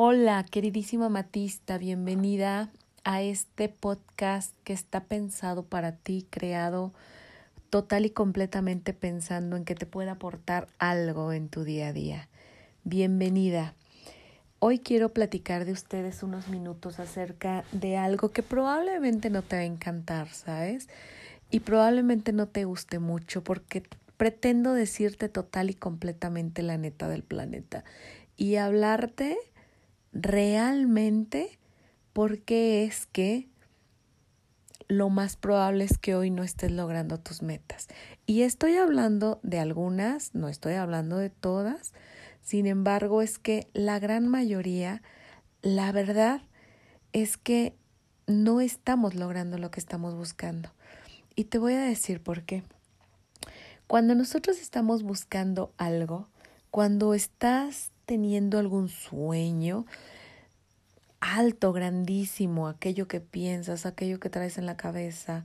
Hola, queridísima Matista, bienvenida a este podcast que está pensado para ti, creado total y completamente pensando en que te pueda aportar algo en tu día a día. Bienvenida. Hoy quiero platicar de ustedes unos minutos acerca de algo que probablemente no te va a encantar, ¿sabes? Y probablemente no te guste mucho porque pretendo decirte total y completamente la neta del planeta y hablarte realmente porque es que lo más probable es que hoy no estés logrando tus metas. Y estoy hablando de algunas, no estoy hablando de todas, sin embargo es que la gran mayoría, la verdad es que no estamos logrando lo que estamos buscando. Y te voy a decir por qué. Cuando nosotros estamos buscando algo, cuando estás teniendo algún sueño alto, grandísimo, aquello que piensas, aquello que traes en la cabeza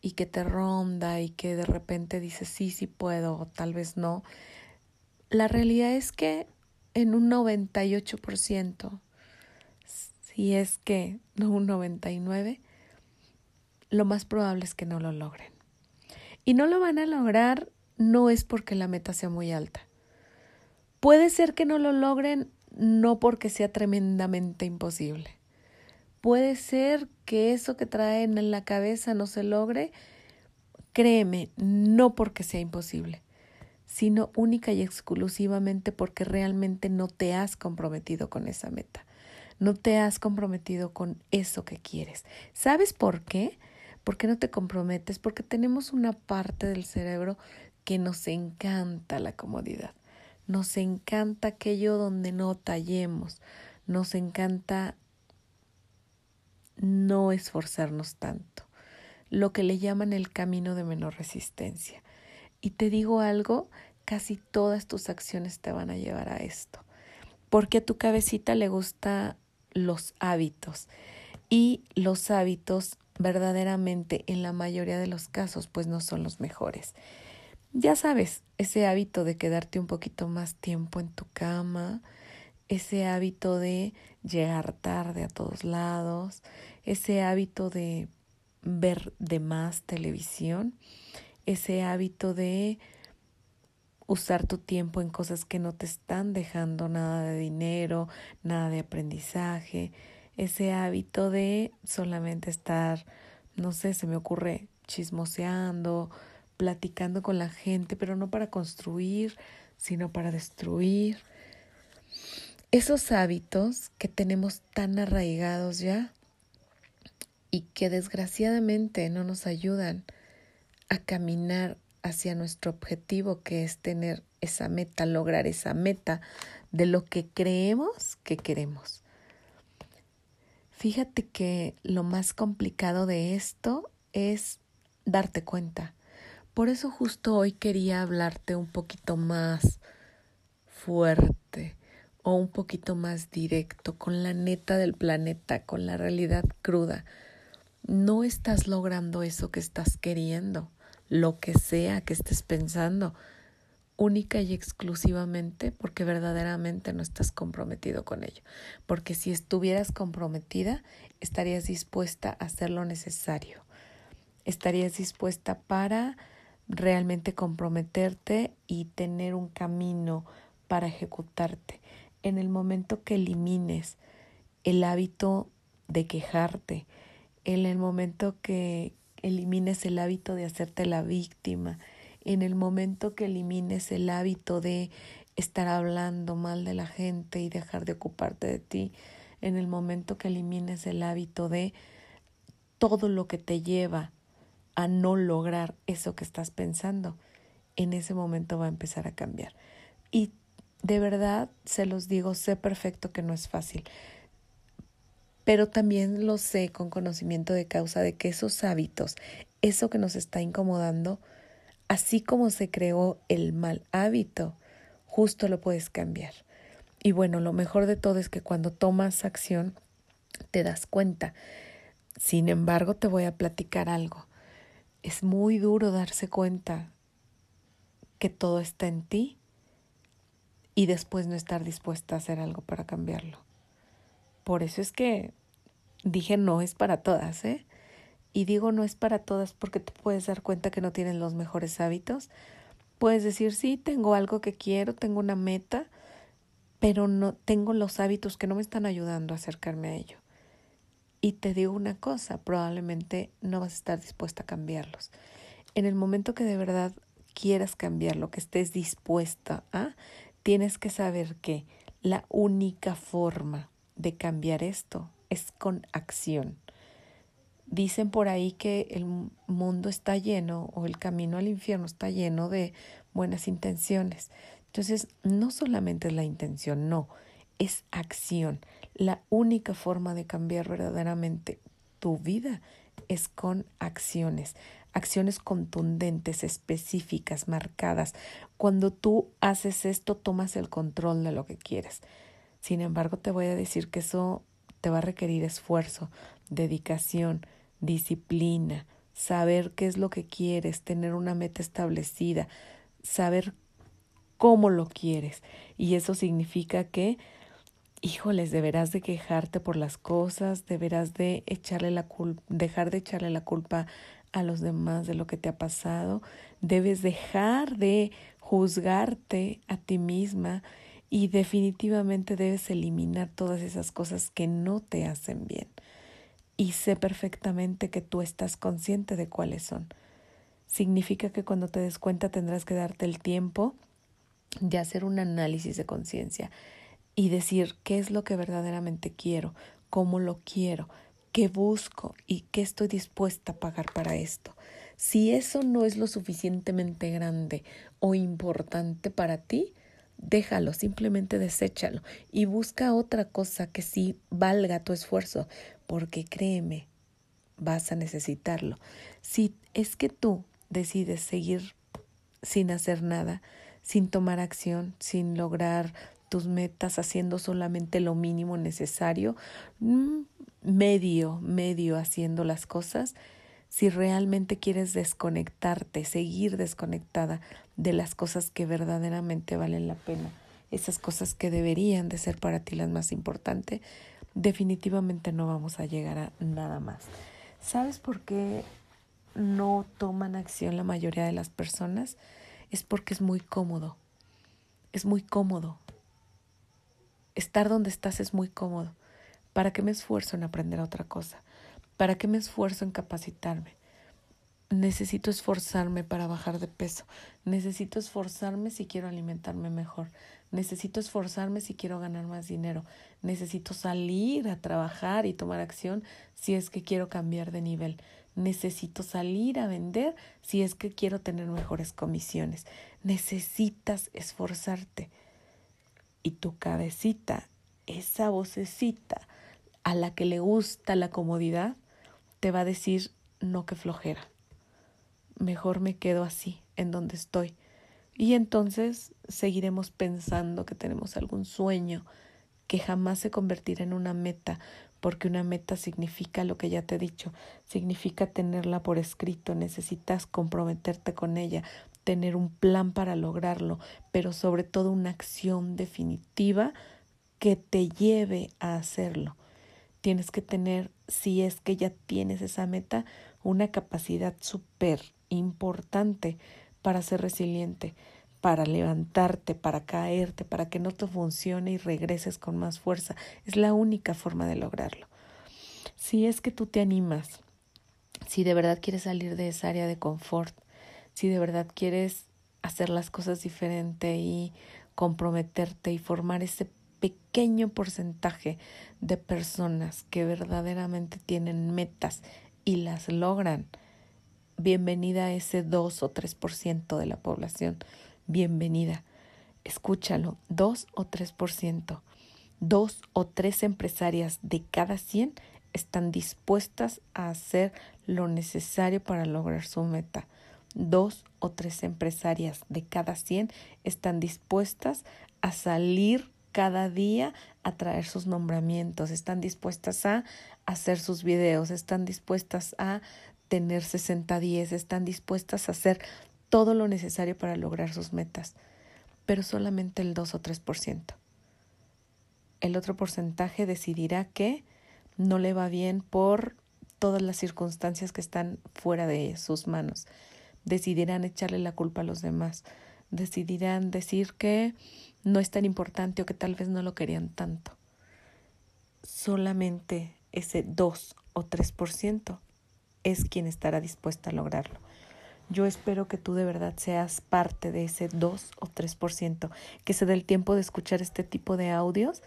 y que te ronda y que de repente dices sí, sí puedo o tal vez no, la realidad es que en un 98%, si es que no un 99%, lo más probable es que no lo logren. Y no lo van a lograr no es porque la meta sea muy alta, Puede ser que no lo logren no porque sea tremendamente imposible. Puede ser que eso que traen en la cabeza no se logre, créeme, no porque sea imposible, sino única y exclusivamente porque realmente no te has comprometido con esa meta, no te has comprometido con eso que quieres. ¿Sabes por qué? Porque no te comprometes, porque tenemos una parte del cerebro que nos encanta la comodidad. Nos encanta aquello donde no tallemos, nos encanta no esforzarnos tanto, lo que le llaman el camino de menor resistencia. Y te digo algo, casi todas tus acciones te van a llevar a esto, porque a tu cabecita le gusta los hábitos y los hábitos verdaderamente en la mayoría de los casos pues no son los mejores. Ya sabes, ese hábito de quedarte un poquito más tiempo en tu cama, ese hábito de llegar tarde a todos lados, ese hábito de ver de más televisión, ese hábito de usar tu tiempo en cosas que no te están dejando nada de dinero, nada de aprendizaje, ese hábito de solamente estar, no sé, se me ocurre chismoseando, platicando con la gente, pero no para construir, sino para destruir. Esos hábitos que tenemos tan arraigados ya y que desgraciadamente no nos ayudan a caminar hacia nuestro objetivo que es tener esa meta, lograr esa meta de lo que creemos que queremos. Fíjate que lo más complicado de esto es darte cuenta por eso justo hoy quería hablarte un poquito más fuerte o un poquito más directo, con la neta del planeta, con la realidad cruda. No estás logrando eso que estás queriendo, lo que sea que estés pensando, única y exclusivamente porque verdaderamente no estás comprometido con ello. Porque si estuvieras comprometida, estarías dispuesta a hacer lo necesario. Estarías dispuesta para realmente comprometerte y tener un camino para ejecutarte. En el momento que elimines el hábito de quejarte, en el momento que elimines el hábito de hacerte la víctima, en el momento que elimines el hábito de estar hablando mal de la gente y dejar de ocuparte de ti, en el momento que elimines el hábito de todo lo que te lleva a no lograr eso que estás pensando, en ese momento va a empezar a cambiar. Y de verdad, se los digo, sé perfecto que no es fácil, pero también lo sé con conocimiento de causa de que esos hábitos, eso que nos está incomodando, así como se creó el mal hábito, justo lo puedes cambiar. Y bueno, lo mejor de todo es que cuando tomas acción, te das cuenta. Sin embargo, te voy a platicar algo es muy duro darse cuenta que todo está en ti y después no estar dispuesta a hacer algo para cambiarlo. Por eso es que dije no es para todas, ¿eh? Y digo no es para todas porque te puedes dar cuenta que no tienen los mejores hábitos. Puedes decir, sí, tengo algo que quiero, tengo una meta, pero no tengo los hábitos que no me están ayudando a acercarme a ello. Y te digo una cosa, probablemente no vas a estar dispuesta a cambiarlos. En el momento que de verdad quieras cambiarlo, que estés dispuesta a, tienes que saber que la única forma de cambiar esto es con acción. Dicen por ahí que el mundo está lleno o el camino al infierno está lleno de buenas intenciones. Entonces, no solamente es la intención, no, es acción. La única forma de cambiar verdaderamente tu vida es con acciones, acciones contundentes, específicas, marcadas. Cuando tú haces esto, tomas el control de lo que quieres. Sin embargo, te voy a decir que eso te va a requerir esfuerzo, dedicación, disciplina, saber qué es lo que quieres, tener una meta establecida, saber cómo lo quieres. Y eso significa que, híjoles, deberás de quejarte por las cosas, deberás de echarle la culpa, dejar de echarle la culpa a los demás de lo que te ha pasado, debes dejar de juzgarte a ti misma y definitivamente debes eliminar todas esas cosas que no te hacen bien. Y sé perfectamente que tú estás consciente de cuáles son. Significa que cuando te des cuenta tendrás que darte el tiempo de hacer un análisis de conciencia y decir qué es lo que verdaderamente quiero, cómo lo quiero, qué busco y qué estoy dispuesta a pagar para esto. Si eso no es lo suficientemente grande o importante para ti, déjalo, simplemente deséchalo y busca otra cosa que sí valga tu esfuerzo, porque créeme, vas a necesitarlo. Si es que tú decides seguir sin hacer nada, sin tomar acción, sin lograr tus metas, haciendo solamente lo mínimo necesario, mm, medio, medio haciendo las cosas, si realmente quieres desconectarte, seguir desconectada de las cosas que verdaderamente valen la pena, esas cosas que deberían de ser para ti las más importantes, definitivamente no vamos a llegar a nada más. ¿Sabes por qué no toman acción la mayoría de las personas? es porque es muy cómodo. Es muy cómodo. Estar donde estás es muy cómodo. ¿Para qué me esfuerzo en aprender otra cosa? ¿Para qué me esfuerzo en capacitarme? Necesito esforzarme para bajar de peso. Necesito esforzarme si quiero alimentarme mejor. Necesito esforzarme si quiero ganar más dinero. Necesito salir a trabajar y tomar acción si es que quiero cambiar de nivel necesito salir a vender si es que quiero tener mejores comisiones. Necesitas esforzarte. Y tu cabecita, esa vocecita a la que le gusta la comodidad, te va a decir, no que flojera. Mejor me quedo así, en donde estoy. Y entonces seguiremos pensando que tenemos algún sueño que jamás se convertirá en una meta, porque una meta significa lo que ya te he dicho, significa tenerla por escrito, necesitas comprometerte con ella, tener un plan para lograrlo, pero sobre todo una acción definitiva que te lleve a hacerlo. Tienes que tener, si es que ya tienes esa meta, una capacidad súper importante para ser resiliente, para levantarte, para caerte, para que no te funcione y regreses con más fuerza. Es la única forma de lograrlo. Si es que tú te animas, si de verdad quieres salir de esa área de confort, si de verdad quieres hacer las cosas diferente y comprometerte y formar ese pequeño porcentaje de personas que verdaderamente tienen metas y las logran, bienvenida a ese 2 o 3% de la población bienvenida. Escúchalo, 2 o 3%. Dos o tres empresarias de cada 100 están dispuestas a hacer lo necesario para lograr su meta. Dos o tres empresarias de cada 100 están dispuestas a salir cada día a traer sus nombramientos, están dispuestas a hacer sus videos, están dispuestas a tener 60 días, están dispuestas a hacer todo lo necesario para lograr sus metas, pero solamente el 2 o 3%. El otro porcentaje decidirá que no le va bien por todas las circunstancias que están fuera de sus manos. Decidirán echarle la culpa a los demás. Decidirán decir que no es tan importante o que tal vez no lo querían tanto. Solamente ese 2 o 3% es quien estará dispuesta a lograrlo. Yo espero que tú de verdad seas parte de ese 2 o 3%, que se dé el tiempo de escuchar este tipo de audios,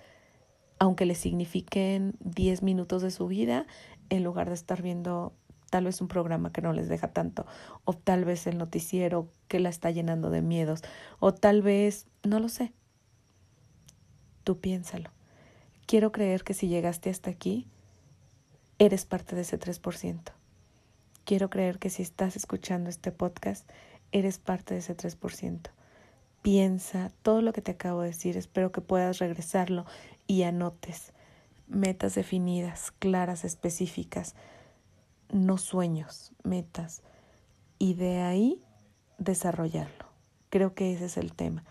aunque le signifiquen 10 minutos de su vida, en lugar de estar viendo tal vez un programa que no les deja tanto, o tal vez el noticiero que la está llenando de miedos, o tal vez, no lo sé. Tú piénsalo. Quiero creer que si llegaste hasta aquí, eres parte de ese 3%. Quiero creer que si estás escuchando este podcast, eres parte de ese 3%. Piensa todo lo que te acabo de decir, espero que puedas regresarlo y anotes metas definidas, claras, específicas, no sueños, metas, y de ahí desarrollarlo. Creo que ese es el tema,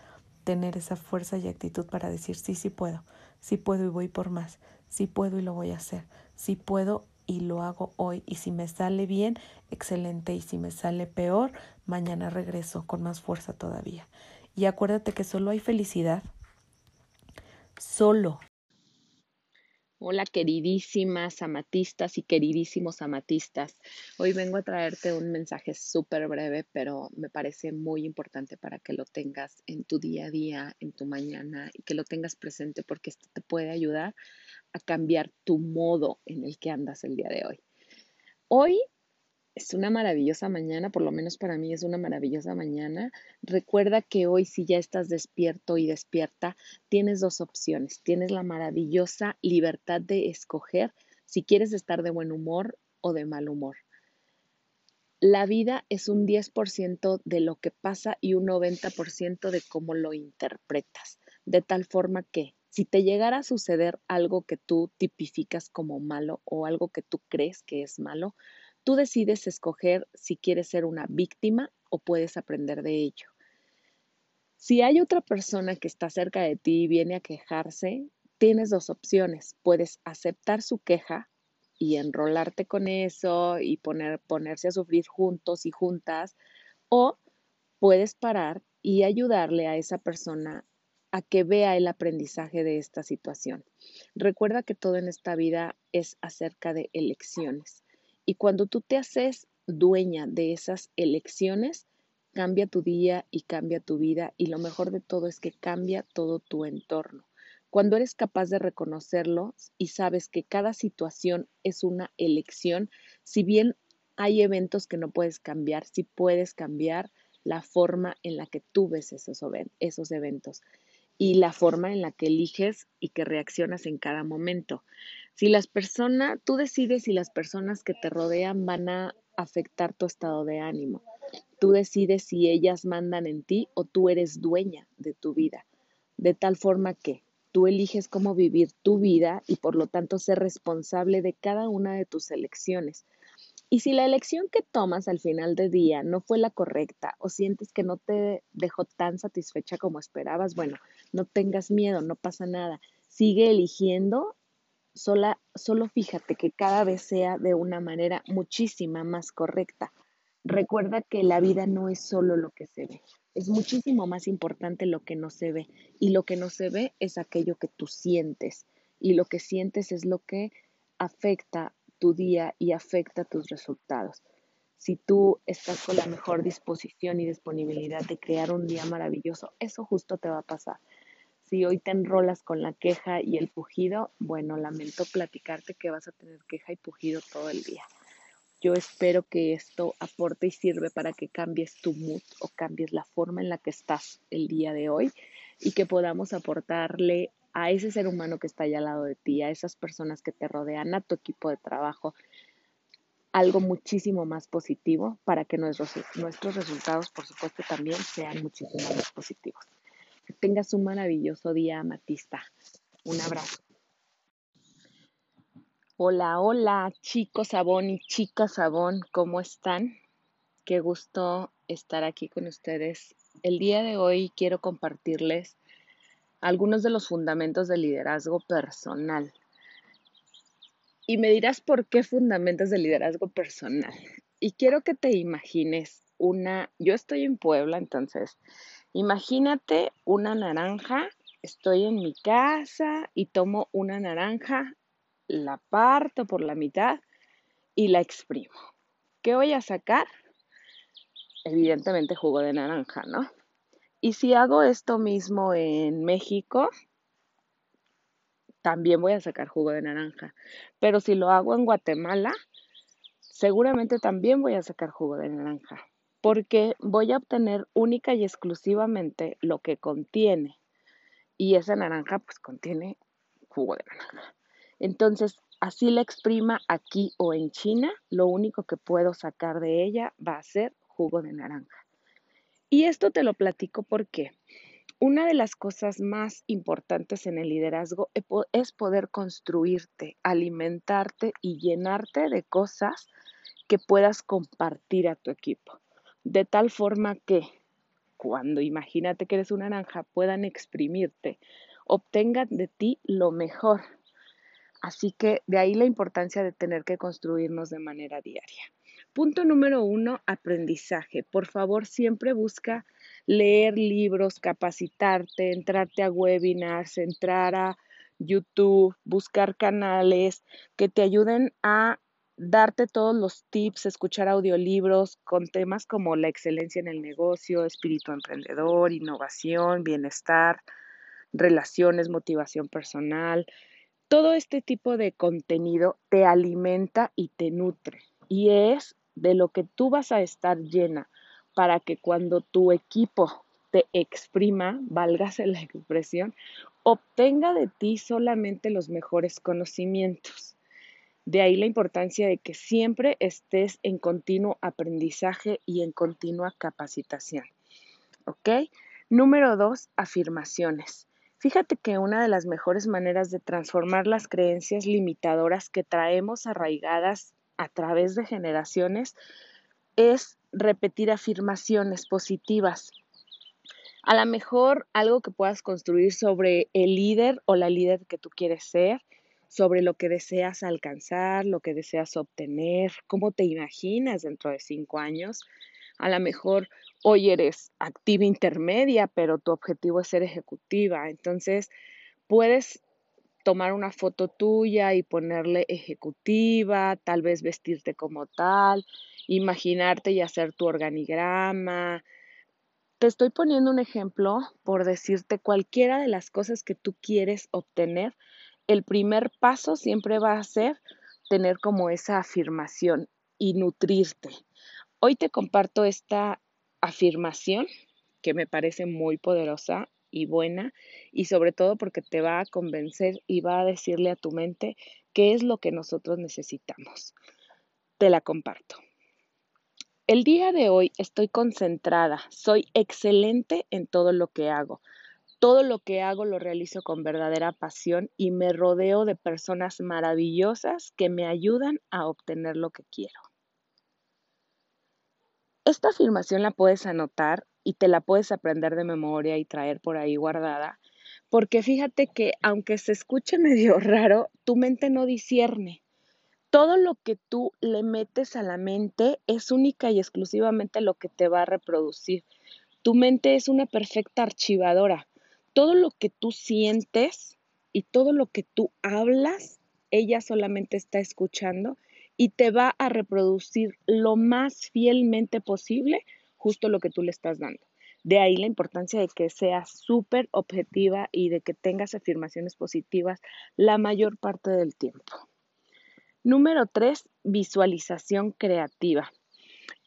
tener esa fuerza y actitud para decir, sí, sí puedo, sí puedo y voy por más, sí puedo y lo voy a hacer, sí puedo y lo hago hoy, y si me sale bien, excelente, y si me sale peor, mañana regreso con más fuerza todavía. Y acuérdate que solo hay felicidad, solo Hola queridísimas amatistas y queridísimos amatistas. Hoy vengo a traerte un mensaje súper breve, pero me parece muy importante para que lo tengas en tu día a día, en tu mañana y que lo tengas presente porque esto te puede ayudar a cambiar tu modo en el que andas el día de hoy. Hoy es una maravillosa mañana, por lo menos para mí es una maravillosa mañana. Recuerda que hoy si ya estás despierto y despierta, tienes dos opciones. Tienes la maravillosa libertad de escoger si quieres estar de buen humor o de mal humor. La vida es un 10% de lo que pasa y un 90% de cómo lo interpretas. De tal forma que si te llegara a suceder algo que tú tipificas como malo o algo que tú crees que es malo, Tú decides escoger si quieres ser una víctima o puedes aprender de ello. Si hay otra persona que está cerca de ti y viene a quejarse, tienes dos opciones. Puedes aceptar su queja y enrolarte con eso y poner, ponerse a sufrir juntos y juntas, o puedes parar y ayudarle a esa persona a que vea el aprendizaje de esta situación. Recuerda que todo en esta vida es acerca de elecciones. Y cuando tú te haces dueña de esas elecciones, cambia tu día y cambia tu vida y lo mejor de todo es que cambia todo tu entorno. Cuando eres capaz de reconocerlo y sabes que cada situación es una elección, si bien hay eventos que no puedes cambiar, sí puedes cambiar la forma en la que tú ves esos eventos y la forma en la que eliges y que reaccionas en cada momento. Si las personas, tú decides si las personas que te rodean van a afectar tu estado de ánimo. Tú decides si ellas mandan en ti o tú eres dueña de tu vida. De tal forma que tú eliges cómo vivir tu vida y por lo tanto ser responsable de cada una de tus elecciones. Y si la elección que tomas al final del día no fue la correcta o sientes que no te dejó tan satisfecha como esperabas, bueno, no tengas miedo, no pasa nada. Sigue eligiendo Sola, solo fíjate que cada vez sea de una manera muchísima más correcta. Recuerda que la vida no es solo lo que se ve, es muchísimo más importante lo que no se ve. Y lo que no se ve es aquello que tú sientes. Y lo que sientes es lo que afecta tu día y afecta tus resultados. Si tú estás con la mejor disposición y disponibilidad de crear un día maravilloso, eso justo te va a pasar. Si hoy te enrolas con la queja y el pujido, bueno, lamento platicarte que vas a tener queja y pujido todo el día. Yo espero que esto aporte y sirve para que cambies tu mood o cambies la forma en la que estás el día de hoy y que podamos aportarle a ese ser humano que está allá al lado de ti, a esas personas que te rodean, a tu equipo de trabajo, algo muchísimo más positivo para que nuestros, nuestros resultados, por supuesto, también sean muchísimo más positivos tengas un maravilloso día, Amatista. Un abrazo. Hola, hola, chicos Sabón y chicas Sabón, ¿cómo están? Qué gusto estar aquí con ustedes. El día de hoy quiero compartirles algunos de los fundamentos del liderazgo personal. Y me dirás por qué fundamentos del liderazgo personal. Y quiero que te imagines una, yo estoy en Puebla, entonces, imagínate una naranja, estoy en mi casa y tomo una naranja, la parto por la mitad y la exprimo. ¿Qué voy a sacar? Evidentemente jugo de naranja, ¿no? Y si hago esto mismo en México, también voy a sacar jugo de naranja. Pero si lo hago en Guatemala, seguramente también voy a sacar jugo de naranja porque voy a obtener única y exclusivamente lo que contiene. Y esa naranja pues contiene jugo de naranja. Entonces, así la exprima aquí o en China, lo único que puedo sacar de ella va a ser jugo de naranja. Y esto te lo platico porque una de las cosas más importantes en el liderazgo es poder construirte, alimentarte y llenarte de cosas que puedas compartir a tu equipo de tal forma que cuando imagínate que eres una naranja puedan exprimirte, obtengan de ti lo mejor. Así que de ahí la importancia de tener que construirnos de manera diaria. Punto número uno, aprendizaje. Por favor, siempre busca leer libros, capacitarte, entrarte a webinars, entrar a YouTube, buscar canales que te ayuden a darte todos los tips, escuchar audiolibros con temas como la excelencia en el negocio, espíritu emprendedor, innovación, bienestar, relaciones, motivación personal. Todo este tipo de contenido te alimenta y te nutre y es de lo que tú vas a estar llena para que cuando tu equipo te exprima, válgase la expresión, obtenga de ti solamente los mejores conocimientos. De ahí la importancia de que siempre estés en continuo aprendizaje y en continua capacitación. ¿Ok? Número dos, afirmaciones. Fíjate que una de las mejores maneras de transformar las creencias limitadoras que traemos arraigadas a través de generaciones es repetir afirmaciones positivas. A lo mejor algo que puedas construir sobre el líder o la líder que tú quieres ser, sobre lo que deseas alcanzar, lo que deseas obtener, cómo te imaginas dentro de cinco años. A lo mejor hoy eres activa intermedia, pero tu objetivo es ser ejecutiva. Entonces, puedes tomar una foto tuya y ponerle ejecutiva, tal vez vestirte como tal, imaginarte y hacer tu organigrama. Te estoy poniendo un ejemplo por decirte cualquiera de las cosas que tú quieres obtener el primer paso siempre va a ser tener como esa afirmación y nutrirte. Hoy te comparto esta afirmación que me parece muy poderosa y buena y sobre todo porque te va a convencer y va a decirle a tu mente qué es lo que nosotros necesitamos. Te la comparto. El día de hoy estoy concentrada, soy excelente en todo lo que hago. Todo lo que hago lo realizo con verdadera pasión y me rodeo de personas maravillosas que me ayudan a obtener lo que quiero. Esta afirmación la puedes anotar y te la puedes aprender de memoria y traer por ahí guardada, porque fíjate que aunque se escuche medio raro, tu mente no discierne. Todo lo que tú le metes a la mente es única y exclusivamente lo que te va a reproducir. Tu mente es una perfecta archivadora todo lo que tú sientes y todo lo que tú hablas, ella solamente está escuchando y te va a reproducir lo más fielmente posible justo lo que tú le estás dando. De ahí la importancia de que seas súper objetiva y de que tengas afirmaciones positivas la mayor parte del tiempo. Número tres, visualización creativa.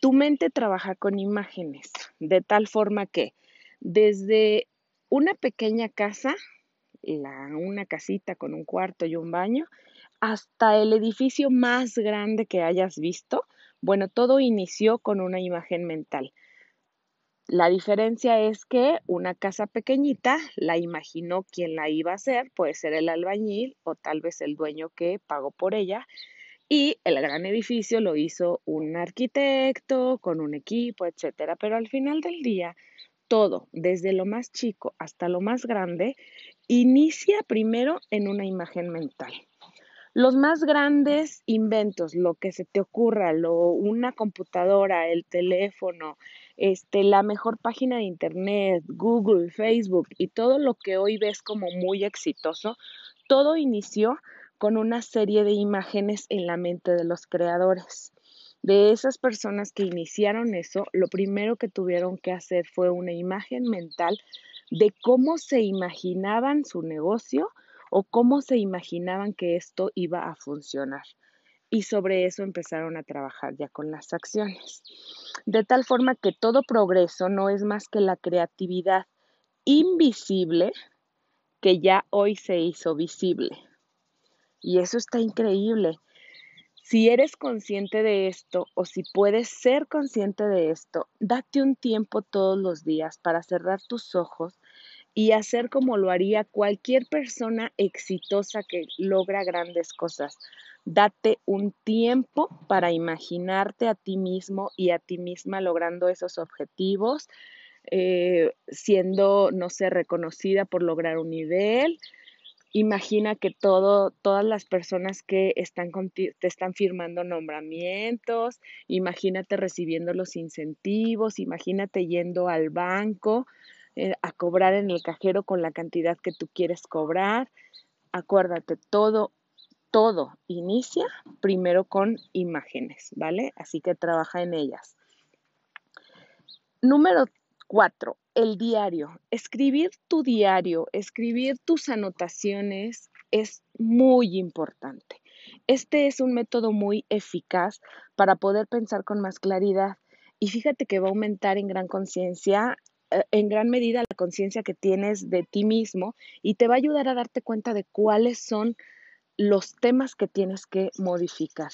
Tu mente trabaja con imágenes de tal forma que desde una pequeña casa, una casita con un cuarto y un baño, hasta el edificio más grande que hayas visto. Bueno, todo inició con una imagen mental. La diferencia es que una casa pequeñita la imaginó quien la iba a hacer, puede ser el albañil o tal vez el dueño que pagó por ella, y el gran edificio lo hizo un arquitecto con un equipo, etcétera. Pero al final del día, todo, desde lo más chico hasta lo más grande, inicia primero en una imagen mental. Los más grandes inventos, lo que se te ocurra, lo, una computadora, el teléfono, este, la mejor página de internet, Google, Facebook y todo lo que hoy ves como muy exitoso, todo inició con una serie de imágenes en la mente de los creadores. De esas personas que iniciaron eso, lo primero que tuvieron que hacer fue una imagen mental de cómo se imaginaban su negocio o cómo se imaginaban que esto iba a funcionar. Y sobre eso empezaron a trabajar ya con las acciones. De tal forma que todo progreso no es más que la creatividad invisible que ya hoy se hizo visible. Y eso está increíble. Si eres consciente de esto o si puedes ser consciente de esto, date un tiempo todos los días para cerrar tus ojos y hacer como lo haría cualquier persona exitosa que logra grandes cosas. Date un tiempo para imaginarte a ti mismo y a ti misma logrando esos objetivos, eh, siendo, no sé, reconocida por lograr un nivel. Imagina que todo, todas las personas que están te están firmando nombramientos, imagínate recibiendo los incentivos, imagínate yendo al banco, eh, a cobrar en el cajero con la cantidad que tú quieres cobrar. Acuérdate, todo, todo inicia primero con imágenes, ¿vale? Así que trabaja en ellas. Número cuatro, el diario. Escribir tu diario, escribir tus anotaciones es muy importante. Este es un método muy eficaz para poder pensar con más claridad y fíjate que va a aumentar en gran conciencia eh, en gran medida la conciencia que tienes de ti mismo y te va a ayudar a darte cuenta de cuáles son los temas que tienes que modificar.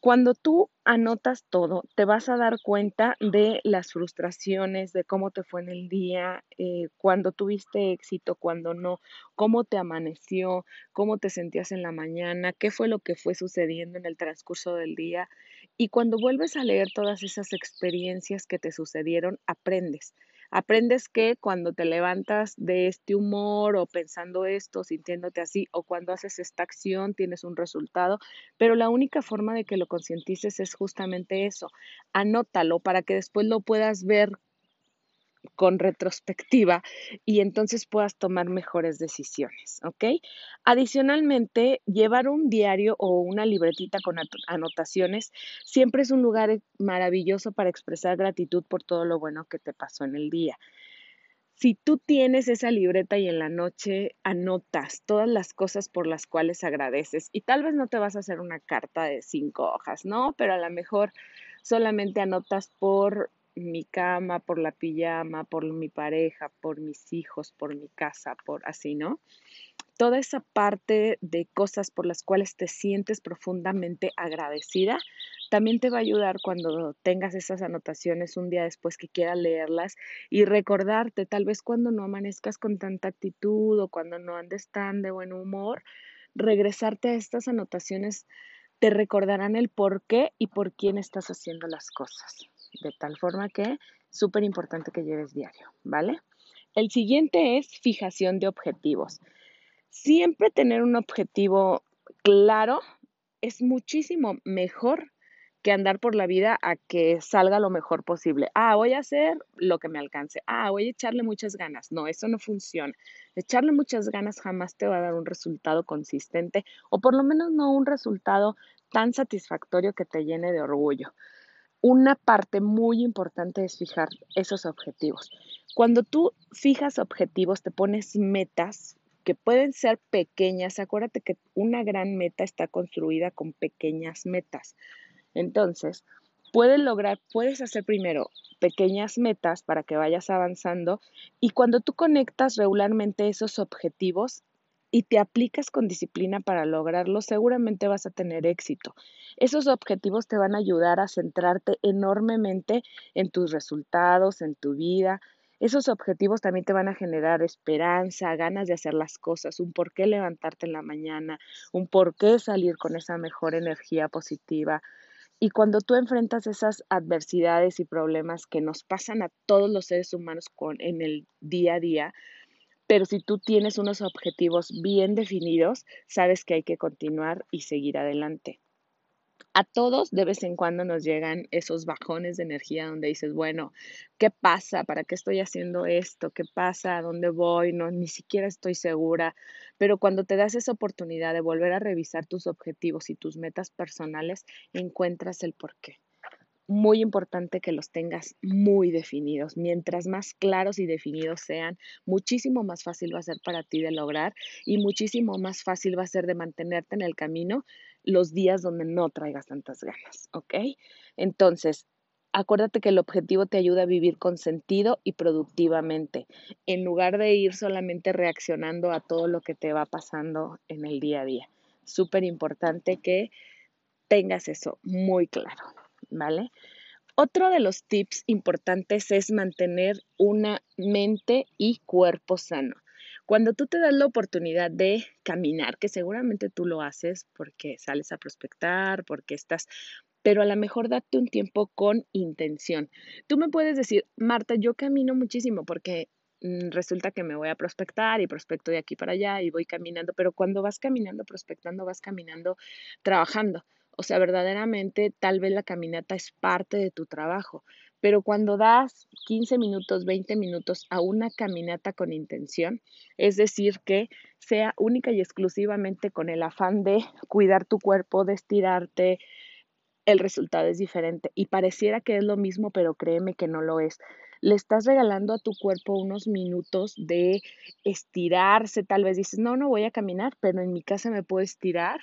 Cuando tú anotas todo, te vas a dar cuenta de las frustraciones, de cómo te fue en el día, eh, cuando tuviste éxito, cuando no, cómo te amaneció, cómo te sentías en la mañana, qué fue lo que fue sucediendo en el transcurso del día. Y cuando vuelves a leer todas esas experiencias que te sucedieron, aprendes. Aprendes que cuando te levantas de este humor o pensando esto, sintiéndote así, o cuando haces esta acción, tienes un resultado, pero la única forma de que lo concientices es justamente eso. Anótalo para que después lo puedas ver con retrospectiva y entonces puedas tomar mejores decisiones, ¿ok? Adicionalmente, llevar un diario o una libretita con anotaciones siempre es un lugar maravilloso para expresar gratitud por todo lo bueno que te pasó en el día. Si tú tienes esa libreta y en la noche anotas todas las cosas por las cuales agradeces, y tal vez no te vas a hacer una carta de cinco hojas, ¿no? Pero a lo mejor solamente anotas por mi cama, por la pijama, por mi pareja, por mis hijos, por mi casa, por así, ¿no? Toda esa parte de cosas por las cuales te sientes profundamente agradecida, también te va a ayudar cuando tengas esas anotaciones un día después que quieras leerlas y recordarte, tal vez cuando no amanezcas con tanta actitud o cuando no andes tan de buen humor, regresarte a estas anotaciones te recordarán el por qué y por quién estás haciendo las cosas de tal forma que súper importante que lleves diario, ¿vale? El siguiente es fijación de objetivos. Siempre tener un objetivo claro es muchísimo mejor que andar por la vida a que salga lo mejor posible. Ah, voy a hacer lo que me alcance. Ah, voy a echarle muchas ganas. No, eso no funciona. Echarle muchas ganas jamás te va a dar un resultado consistente o por lo menos no un resultado tan satisfactorio que te llene de orgullo una parte muy importante es fijar esos objetivos. Cuando tú fijas objetivos, te pones metas que pueden ser pequeñas. Acuérdate que una gran meta está construida con pequeñas metas. Entonces, puedes lograr, puedes hacer primero pequeñas metas para que vayas avanzando y cuando tú conectas regularmente esos objetivos, y te aplicas con disciplina para lograrlo, seguramente vas a tener éxito. Esos objetivos te van a ayudar a centrarte enormemente en tus resultados, en tu vida. Esos objetivos también te van a generar esperanza, ganas de hacer las cosas, un por qué levantarte en la mañana, un por qué salir con esa mejor energía positiva. Y cuando tú enfrentas esas adversidades y problemas que nos pasan a todos los seres humanos con, en el día a día, pero si tú tienes unos objetivos bien definidos, sabes que hay que continuar y seguir adelante. A todos de vez en cuando nos llegan esos bajones de energía donde dices, bueno, ¿qué pasa? ¿Para qué estoy haciendo esto? ¿Qué pasa? ¿A dónde voy? No, ni siquiera estoy segura. Pero cuando te das esa oportunidad de volver a revisar tus objetivos y tus metas personales, encuentras el porqué muy importante que los tengas muy definidos. Mientras más claros y definidos sean, muchísimo más fácil va a ser para ti de lograr y muchísimo más fácil va a ser de mantenerte en el camino los días donde no traigas tantas ganas, ¿ok? Entonces, acuérdate que el objetivo te ayuda a vivir con sentido y productivamente, en lugar de ir solamente reaccionando a todo lo que te va pasando en el día a día. Súper importante que tengas eso muy claro. ¿Vale? Otro de los tips importantes es mantener una mente y cuerpo sano. Cuando tú te das la oportunidad de caminar, que seguramente tú lo haces porque sales a prospectar, porque estás, pero a lo mejor date un tiempo con intención. Tú me puedes decir, Marta, yo camino muchísimo porque mm, resulta que me voy a prospectar y prospecto de aquí para allá y voy caminando, pero cuando vas caminando, prospectando, vas caminando, trabajando. O sea, verdaderamente tal vez la caminata es parte de tu trabajo, pero cuando das 15 minutos, 20 minutos a una caminata con intención, es decir, que sea única y exclusivamente con el afán de cuidar tu cuerpo, de estirarte, el resultado es diferente y pareciera que es lo mismo, pero créeme que no lo es. Le estás regalando a tu cuerpo unos minutos de estirarse, tal vez dices, no, no voy a caminar, pero en mi casa me puedo estirar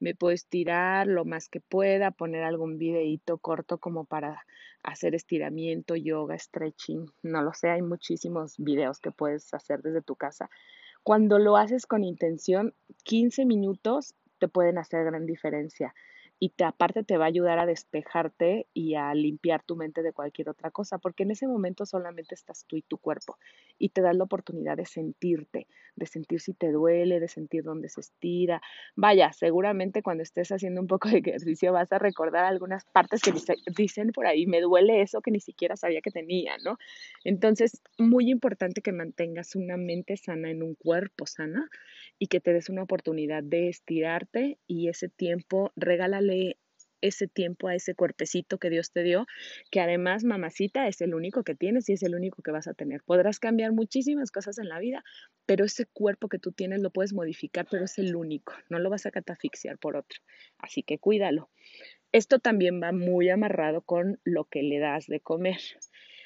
me puedo estirar lo más que pueda, poner algún videíto corto como para hacer estiramiento, yoga, stretching, no lo sé, hay muchísimos videos que puedes hacer desde tu casa. Cuando lo haces con intención, 15 minutos te pueden hacer gran diferencia y te, aparte te va a ayudar a despejarte y a limpiar tu mente de cualquier otra cosa, porque en ese momento solamente estás tú y tu cuerpo y te das la oportunidad de sentirte, de sentir si te duele, de sentir dónde se estira. Vaya, seguramente cuando estés haciendo un poco de ejercicio vas a recordar algunas partes que dicen por ahí, me duele eso que ni siquiera sabía que tenía, ¿no? Entonces, muy importante que mantengas una mente sana en un cuerpo sana y que te des una oportunidad de estirarte y ese tiempo, regálale ese tiempo a ese cuerpecito que Dios te dio, que además, mamacita, es el único que tienes y es el único que vas a tener. Podrás cambiar muchísimas cosas en la vida, pero ese cuerpo que tú tienes lo puedes modificar, pero es el único, no lo vas a catafixiar por otro. Así que cuídalo. Esto también va muy amarrado con lo que le das de comer.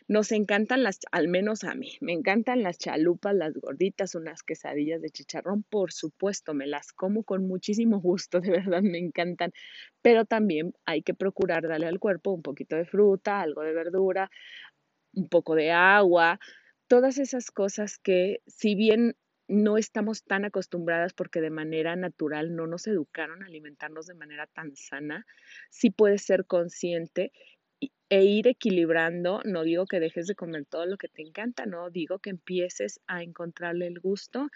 Nos encantan las, al menos a mí, me encantan las chalupas, las gorditas, unas quesadillas de chicharrón, por supuesto, me las como con muchísimo gusto, de verdad me encantan, pero también hay que procurar darle al cuerpo un poquito de fruta, algo de verdura, un poco de agua, todas esas cosas que si bien no estamos tan acostumbradas porque de manera natural no nos educaron a alimentarnos de manera tan sana, sí puedes ser consciente e ir equilibrando, no digo que dejes de comer todo lo que te encanta, no digo que empieces a encontrarle el gusto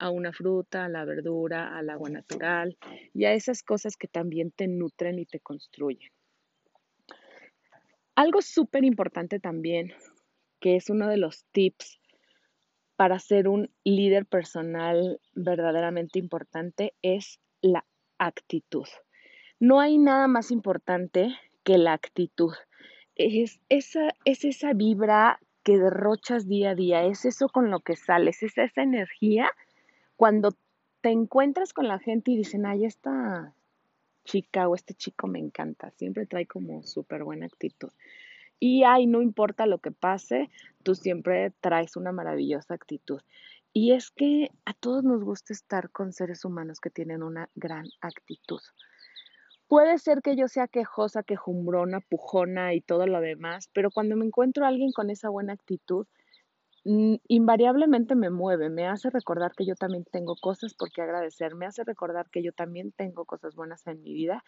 a una fruta, a la verdura, al agua natural y a esas cosas que también te nutren y te construyen. Algo súper importante también, que es uno de los tips para ser un líder personal verdaderamente importante, es la actitud. No hay nada más importante que la actitud es esa, es esa vibra que derrochas día a día, es eso con lo que sales, es esa energía cuando te encuentras con la gente y dicen, ay, esta chica o este chico me encanta, siempre trae como súper buena actitud. Y ay, no importa lo que pase, tú siempre traes una maravillosa actitud. Y es que a todos nos gusta estar con seres humanos que tienen una gran actitud. Puede ser que yo sea quejosa, quejumbrona, pujona y todo lo demás, pero cuando me encuentro a alguien con esa buena actitud, mm, invariablemente me mueve, me hace recordar que yo también tengo cosas por qué agradecer, me hace recordar que yo también tengo cosas buenas en mi vida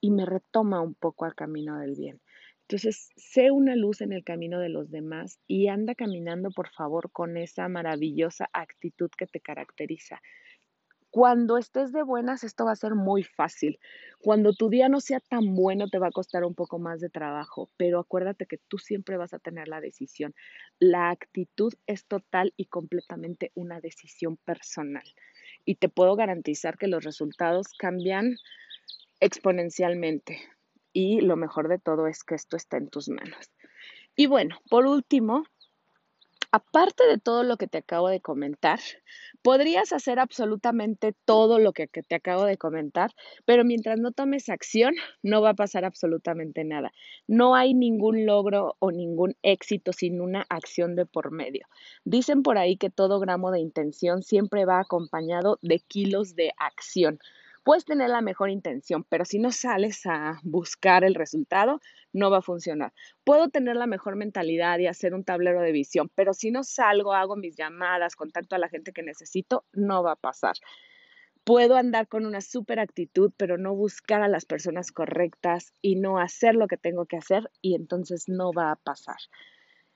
y me retoma un poco al camino del bien. Entonces, sé una luz en el camino de los demás y anda caminando, por favor, con esa maravillosa actitud que te caracteriza Cuando estés de buenas, esto va a ser muy fácil. Cuando tu día no sea tan bueno, te va a costar un poco más de trabajo, pero acuérdate que tú siempre vas a tener la decisión. La actitud es total y completamente una decisión personal. Y te puedo garantizar que los resultados cambian exponencialmente. Y lo mejor de todo es que esto está en tus manos. Y bueno, por último, aparte de todo lo que te acabo de comentar, podrías hacer absolutamente todo lo que, te acabo de comentar, pero mientras no tomes acción, no va a pasar absolutamente nada. No hay ningún logro o ningún éxito sin una acción de por medio. Dicen por ahí que todo gramo de intención siempre va acompañado de kilos de acción. Puedes tener la mejor intención, pero si no sales a buscar el resultado, no va a funcionar. Puedo tener la mejor mentalidad y hacer un tablero de visión, pero si no salgo, hago mis llamadas, contacto a la gente que necesito, no va a pasar. Puedo andar con una super actitud, pero no buscar a las personas correctas y no hacer lo que tengo que hacer y entonces no va a pasar.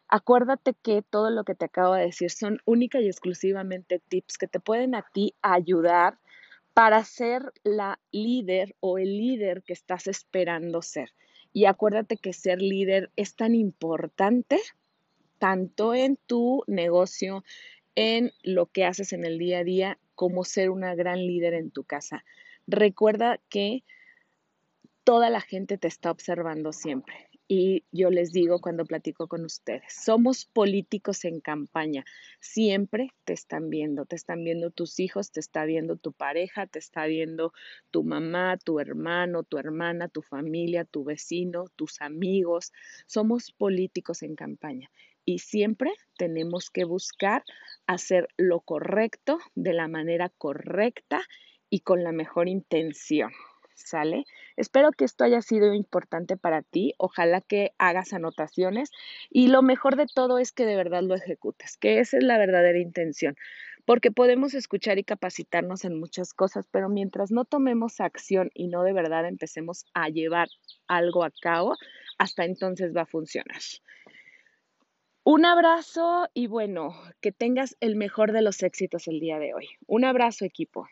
Acuérdate que todo lo que te acabo de decir son única y exclusivamente tips que te pueden a ti ayudar para ser la líder o el líder que estás esperando ser. Y acuérdate que ser líder es tan importante tanto en tu negocio, en lo que haces en el día a día, como ser una gran líder en tu casa. Recuerda que toda la gente te está observando siempre y yo les digo cuando platico con ustedes, somos políticos en campaña, siempre te están viendo, te están viendo tus hijos, te está viendo tu pareja, te está viendo tu mamá, tu hermano, tu hermana, tu familia, tu vecino, tus amigos, somos políticos en campaña y siempre tenemos que buscar hacer lo correcto de la manera correcta y con la mejor intención. ¿sale? Espero que esto haya sido importante para ti, ojalá que hagas anotaciones y lo mejor de todo es que de verdad lo ejecutes, que esa es la verdadera intención, porque podemos escuchar y capacitarnos en muchas cosas, pero mientras no tomemos acción y no de verdad empecemos a llevar algo a cabo, hasta entonces va a funcionar. Un abrazo y bueno, que tengas el mejor de los éxitos el día de hoy. Un abrazo equipo.